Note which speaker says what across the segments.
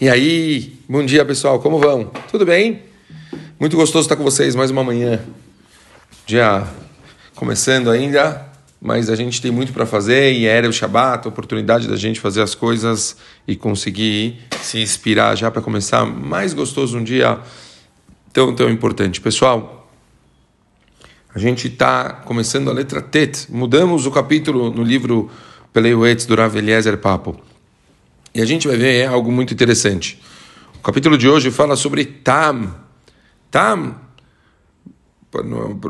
Speaker 1: E aí, bom dia pessoal, como vão? Tudo bem? Muito gostoso estar com vocês mais uma manhã. Dia começando ainda, mas a gente tem muito para fazer e era o Shabat, a oportunidade da gente fazer as coisas e conseguir se inspirar já para começar mais gostoso um dia tão, tão importante. Pessoal, a gente está começando a letra Tet, mudamos o capítulo no livro Peleuetz do Rav Eliezer Papo. E a gente vai ver algo muito interessante. O capítulo de hoje fala sobre Tam. Tam.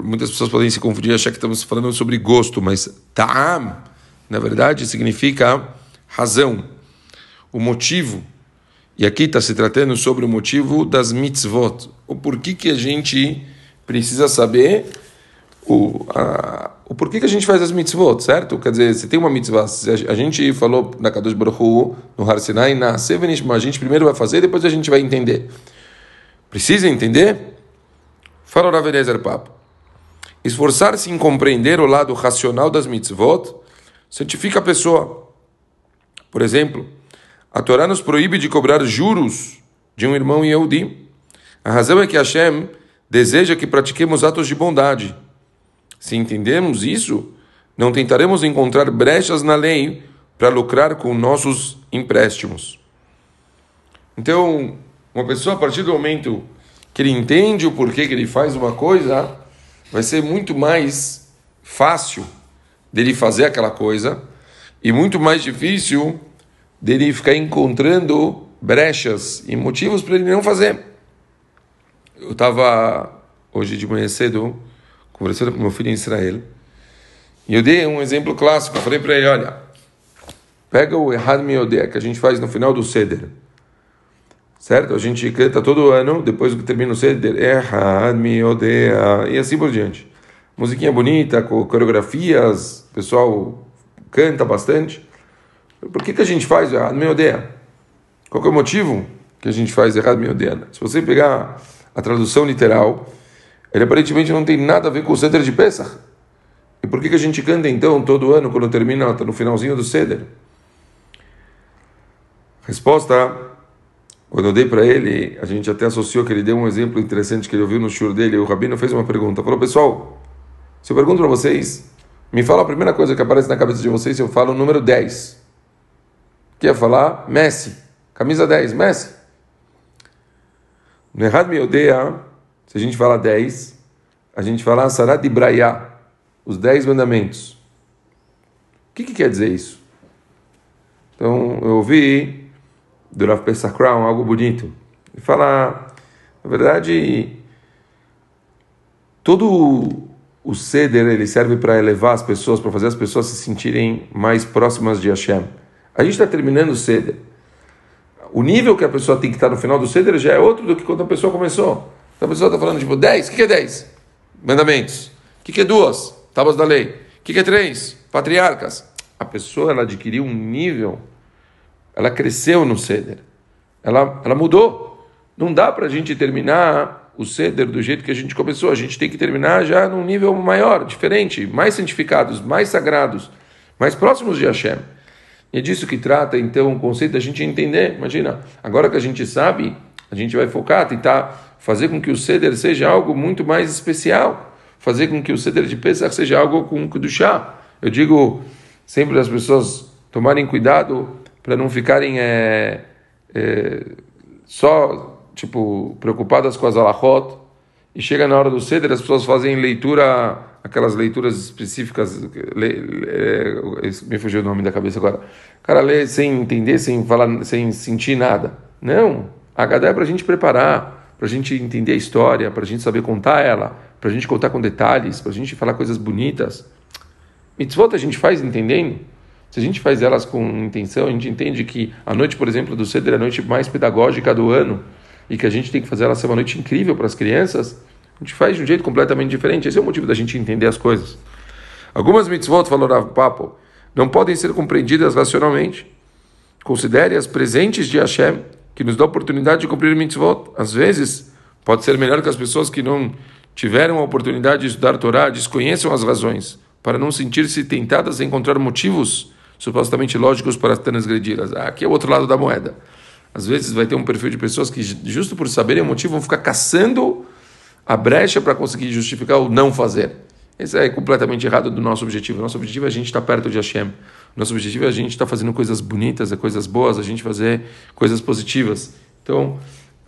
Speaker 1: Muitas pessoas podem se confundir e achar que estamos falando sobre gosto, mas Tam, na verdade, significa razão, o motivo. E aqui está se tratando sobre o motivo das mitzvot. O porquê que a gente precisa saber o, a, o porquê que a gente faz as mitzvot, certo? Quer dizer, se tem uma mitzvah, a gente falou na Kadosh Baruch Hu, no Har Sinai, na Sevenishma, a gente primeiro vai fazer, depois a gente vai entender. Precisa entender? Fala Rav Eliezer Papo. Esforçar-se em compreender o lado racional das mitzvot certifica a pessoa. Por exemplo, a Torá nos proíbe de cobrar juros de um irmão Yehudi. A razão é que Hashem deseja que pratiquemos atos de bondade se entendermos isso, não tentaremos encontrar brechas na lei para lucrar com nossos empréstimos. Então, uma pessoa, a partir do momento que ele entende o porquê que ele faz uma coisa, vai ser muito mais fácil dele fazer aquela coisa e muito mais difícil dele ficar encontrando brechas e motivos para ele não fazer. Eu estava hoje de manhã cedo conversando com meu filho em Israel, e eu dei um exemplo clássico. Falei para ele: olha, pega o Errad Miodea, que a gente faz no final do Seder. Certo? A gente canta todo ano, depois que termina o Seder, Errad Miodea, e assim por diante. Musiquinha bonita, com coreografias, o pessoal canta bastante. Por que, que a gente faz Errad Miodea? Qual é o motivo que a gente faz Errad Miodea? Se você pegar a tradução literal, ele aparentemente não tem nada a ver com o Seder de Pesach. E por que, que a gente canta então todo ano quando termina no finalzinho do Seder? Resposta: quando eu dei para ele, a gente até associou que ele deu um exemplo interessante que ele ouviu no shur dele. O rabino fez uma pergunta: falou, pessoal, se eu pergunto para vocês, me fala a primeira coisa que aparece na cabeça de vocês eu falo o número 10. Que ia falar Messi, camisa 10, Messi. No errado me odeia se a gente fala 10, a gente fala Sarat Ibrahia, os 10 mandamentos. O que, que quer dizer isso? Então, eu ouvi do Rav Pesach Crown algo bonito. Ele fala, na verdade, todo o ceder ele serve para elevar as pessoas, para fazer as pessoas se sentirem mais próximas de Hashem. A gente está terminando o ceder. O nível que a pessoa tem que estar no final do ceder já é outro do que quando a pessoa começou. Então a pessoa está falando, tipo, 10, o que é 10? Mandamentos. O que é duas? Tábuas da lei. O que é três? Patriarcas. A pessoa, ela adquiriu um nível, ela cresceu no ceder. Ela, ela mudou. Não dá para a gente terminar o ceder do jeito que a gente começou. A gente tem que terminar já num nível maior, diferente, mais santificados, mais sagrados, mais próximos de Hashem. E é disso que trata, então, o conceito da gente entender. Imagina, agora que a gente sabe, a gente vai focar, tentar fazer com que o ceder seja algo muito mais especial, fazer com que o ceder de Pesach seja algo com chá. Eu digo sempre as pessoas tomarem cuidado para não ficarem é, é, só tipo preocupadas com as alachot e chega na hora do ceder as pessoas fazem leitura aquelas leituras específicas lê, lê, me fugiu o nome da cabeça agora. O cara lê sem entender sem falar sem sentir nada. Não a Gadá é para a gente preparar para a gente entender a história, para a gente saber contar ela, para a gente contar com detalhes, para a gente falar coisas bonitas. Mitzvot a gente faz entendendo. Se a gente faz elas com intenção, a gente entende que a noite, por exemplo, do Seder é a noite mais pedagógica do ano e que a gente tem que fazer ela ser uma noite incrível para as crianças, a gente faz de um jeito completamente diferente. Esse é o motivo da gente entender as coisas. Algumas mitzvot, falou Rav Papo, não podem ser compreendidas racionalmente. Considere-as presentes de Hashem que nos dá a oportunidade de cumprir mitzvot. Às vezes, pode ser melhor que as pessoas que não tiveram a oportunidade de estudar Torá desconheçam as razões, para não sentir-se tentadas a encontrar motivos supostamente lógicos para transgredi-las. Ah, aqui é o outro lado da moeda. Às vezes vai ter um perfil de pessoas que, justo por saberem o motivo, vão ficar caçando a brecha para conseguir justificar o não fazer. Esse é completamente errado do nosso objetivo. Nosso objetivo é a gente estar perto de Hashem. Nosso objetivo é a gente estar fazendo coisas bonitas, é coisas boas, a gente fazer coisas positivas. Então,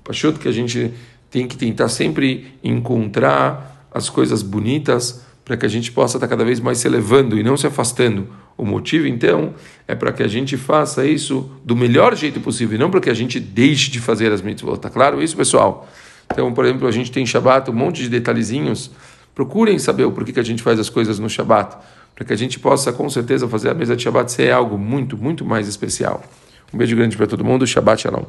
Speaker 1: Pachuto que a gente tem que tentar sempre encontrar as coisas bonitas para que a gente possa estar cada vez mais se elevando e não se afastando. O motivo, então, é para que a gente faça isso do melhor jeito possível, e não para que a gente deixe de fazer as mitzvot. Tá claro isso, pessoal? Então, por exemplo, a gente tem Shabat, um monte de detalhezinhos. Procurem saber o porquê que a gente faz as coisas no Shabat, para que a gente possa, com certeza, fazer a mesa de Shabat ser algo muito, muito mais especial. Um beijo grande para todo mundo. Shabbat Shalom.